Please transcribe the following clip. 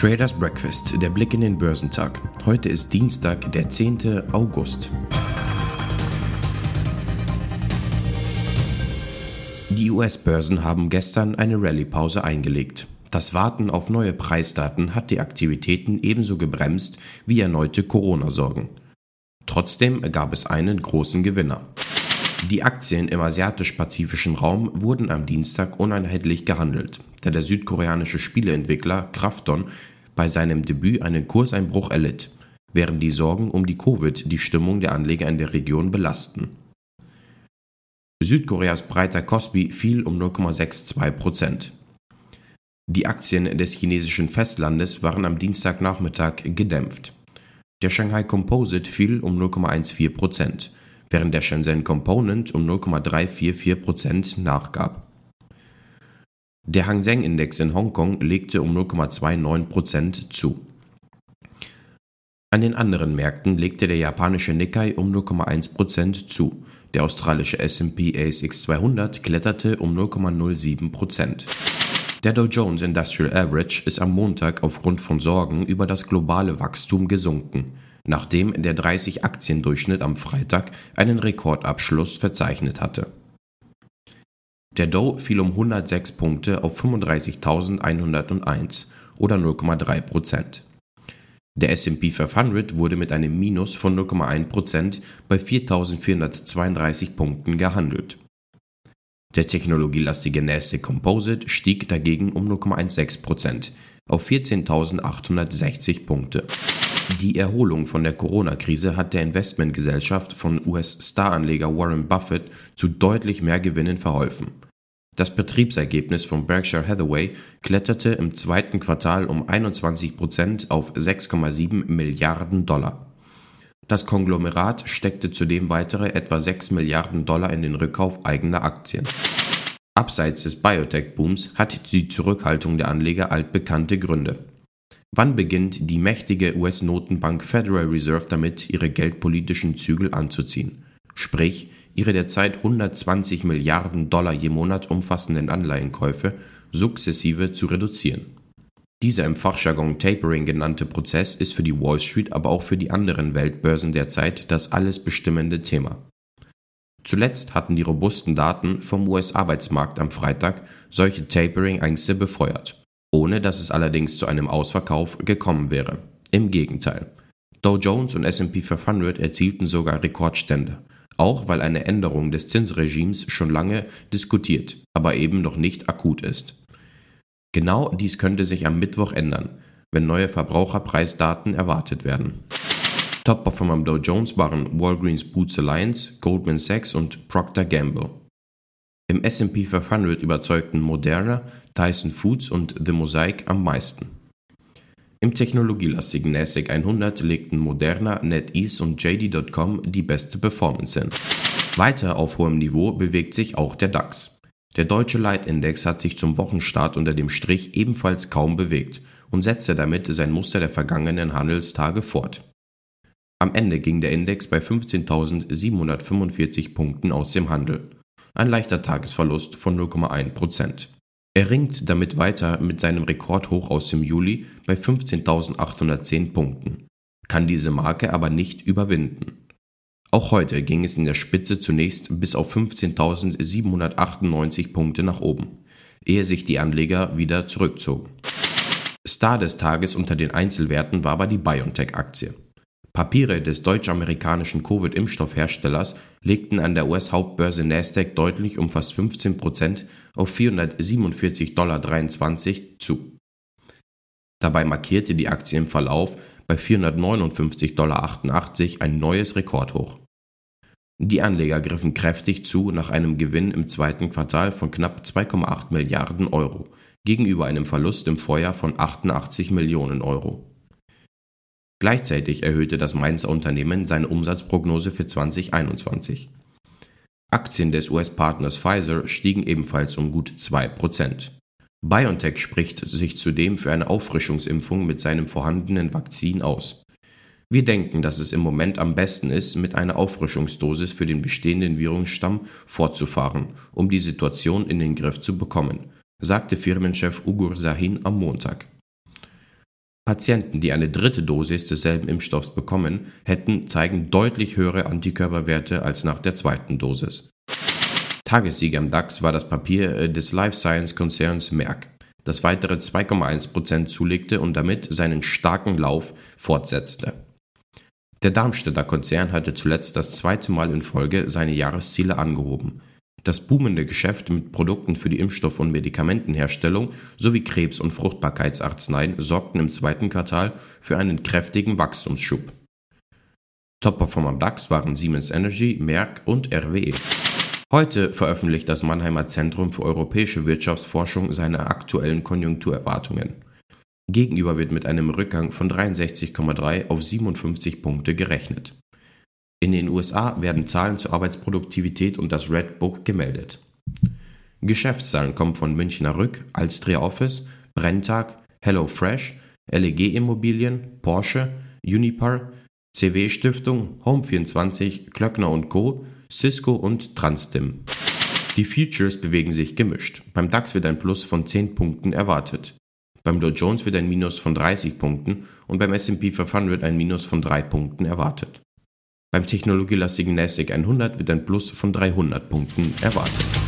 Traders Breakfast, der Blick in den Börsentag. Heute ist Dienstag, der 10. August. Die US-Börsen haben gestern eine Rallye-Pause eingelegt. Das Warten auf neue Preisdaten hat die Aktivitäten ebenso gebremst wie erneute Corona-Sorgen. Trotzdem gab es einen großen Gewinner. Die Aktien im asiatisch-pazifischen Raum wurden am Dienstag uneinheitlich gehandelt, da der südkoreanische Spieleentwickler Krafton bei seinem Debüt einen Kurseinbruch erlitt, während die Sorgen um die Covid die Stimmung der Anleger in der Region belasten. Südkoreas breiter Kospi fiel um 0,62 Prozent. Die Aktien des chinesischen Festlandes waren am Dienstagnachmittag gedämpft. Der Shanghai Composite fiel um 0,14 Prozent, während der Shenzhen Component um 0,344 Prozent nachgab. Der Hang Seng Index in Hongkong legte um 0,29% zu. An den anderen Märkten legte der japanische Nikkei um 0,1% zu. Der australische S&P ASX 200 kletterte um 0,07 Der Dow Jones Industrial Average ist am Montag aufgrund von Sorgen über das globale Wachstum gesunken, nachdem der 30-Aktien-Durchschnitt am Freitag einen Rekordabschluss verzeichnet hatte. Der Dow fiel um 106 Punkte auf 35.101 oder 0,3 Prozent. Der S&P 500 wurde mit einem Minus von 0,1 Prozent bei 4.432 Punkten gehandelt. Der technologielastige Nasdaq Composite stieg dagegen um 0,16 Prozent auf 14.860 Punkte. Die Erholung von der Corona-Krise hat der Investmentgesellschaft von US-Staranleger Warren Buffett zu deutlich mehr Gewinnen verholfen. Das Betriebsergebnis von Berkshire Hathaway kletterte im zweiten Quartal um 21 Prozent auf 6,7 Milliarden Dollar. Das Konglomerat steckte zudem weitere etwa 6 Milliarden Dollar in den Rückkauf eigener Aktien. Abseits des Biotech-Booms hat die Zurückhaltung der Anleger altbekannte Gründe. Wann beginnt die mächtige US-Notenbank Federal Reserve damit, ihre geldpolitischen Zügel anzuziehen? Sprich, ihre derzeit 120 Milliarden Dollar je Monat umfassenden Anleihenkäufe sukzessive zu reduzieren. Dieser im Fachjargon Tapering genannte Prozess ist für die Wall Street, aber auch für die anderen Weltbörsen derzeit das alles bestimmende Thema. Zuletzt hatten die robusten Daten vom US-Arbeitsmarkt am Freitag solche Tapering-Ängste befeuert ohne dass es allerdings zu einem Ausverkauf gekommen wäre. Im Gegenteil. Dow Jones und SP 500 erzielten sogar Rekordstände, auch weil eine Änderung des Zinsregimes schon lange diskutiert, aber eben noch nicht akut ist. Genau dies könnte sich am Mittwoch ändern, wenn neue Verbraucherpreisdaten erwartet werden. Top-Performer am Dow Jones waren Walgreens Boots Alliance, Goldman Sachs und Procter Gamble. Im SP 500 überzeugten Moderna, Tyson Foods und The Mosaic am meisten. Im technologielastigen NASDAQ 100 legten Moderna, NetEase und JD.com die beste Performance hin. Weiter auf hohem Niveau bewegt sich auch der DAX. Der deutsche Leitindex hat sich zum Wochenstart unter dem Strich ebenfalls kaum bewegt und setzte damit sein Muster der vergangenen Handelstage fort. Am Ende ging der Index bei 15.745 Punkten aus dem Handel ein leichter Tagesverlust von 0,1% Er ringt damit weiter mit seinem Rekordhoch aus dem Juli bei 15.810 Punkten, kann diese Marke aber nicht überwinden. Auch heute ging es in der Spitze zunächst bis auf 15.798 Punkte nach oben, ehe sich die Anleger wieder zurückzogen. Star des Tages unter den Einzelwerten war aber die BioNTech-Aktie. Papiere des deutsch-amerikanischen Covid-Impfstoffherstellers legten an der US-Hauptbörse Nasdaq deutlich um fast 15 Prozent auf 447,23 Dollar zu. Dabei markierte die Aktie im Verlauf bei 459,88 Dollar ein neues Rekordhoch. Die Anleger griffen kräftig zu nach einem Gewinn im zweiten Quartal von knapp 2,8 Milliarden Euro gegenüber einem Verlust im Vorjahr von 88 Millionen Euro. Gleichzeitig erhöhte das Mainzer Unternehmen seine Umsatzprognose für 2021. Aktien des US-Partners Pfizer stiegen ebenfalls um gut 2%. BioNTech spricht sich zudem für eine Auffrischungsimpfung mit seinem vorhandenen Vakzin aus. Wir denken, dass es im Moment am besten ist, mit einer Auffrischungsdosis für den bestehenden Virusstamm fortzufahren, um die Situation in den Griff zu bekommen, sagte Firmenchef Ugur Sahin am Montag. Patienten, die eine dritte Dosis desselben Impfstoffs bekommen, hätten, zeigen deutlich höhere Antikörperwerte als nach der zweiten Dosis. Tagessieger im DAX war das Papier äh, des Life Science Konzerns Merck, das weitere 2,1% zulegte und damit seinen starken Lauf fortsetzte. Der Darmstädter Konzern hatte zuletzt das zweite Mal in Folge seine Jahresziele angehoben. Das boomende Geschäft mit Produkten für die Impfstoff- und Medikamentenherstellung sowie Krebs- und Fruchtbarkeitsarzneien sorgten im zweiten Quartal für einen kräftigen Wachstumsschub. Top-Performer DAX waren Siemens Energy, Merck und RWE. Heute veröffentlicht das Mannheimer Zentrum für europäische Wirtschaftsforschung seine aktuellen Konjunkturerwartungen. Gegenüber wird mit einem Rückgang von 63,3 auf 57 Punkte gerechnet. In den USA werden Zahlen zur Arbeitsproduktivität und das Red Book gemeldet. Geschäftszahlen kommen von Münchner Rück, Alstria Office, Brenntag, HelloFresh, LEG Immobilien, Porsche, Unipar, CW Stiftung, Home24, Klöckner Co., Cisco und Transdim. Die Futures bewegen sich gemischt. Beim DAX wird ein Plus von 10 Punkten erwartet. Beim Dow Jones wird ein Minus von 30 Punkten und beim S&P 500 ein Minus von 3 Punkten erwartet. Beim technologielastigen NASDAQ 100 wird ein Plus von 300 Punkten erwartet.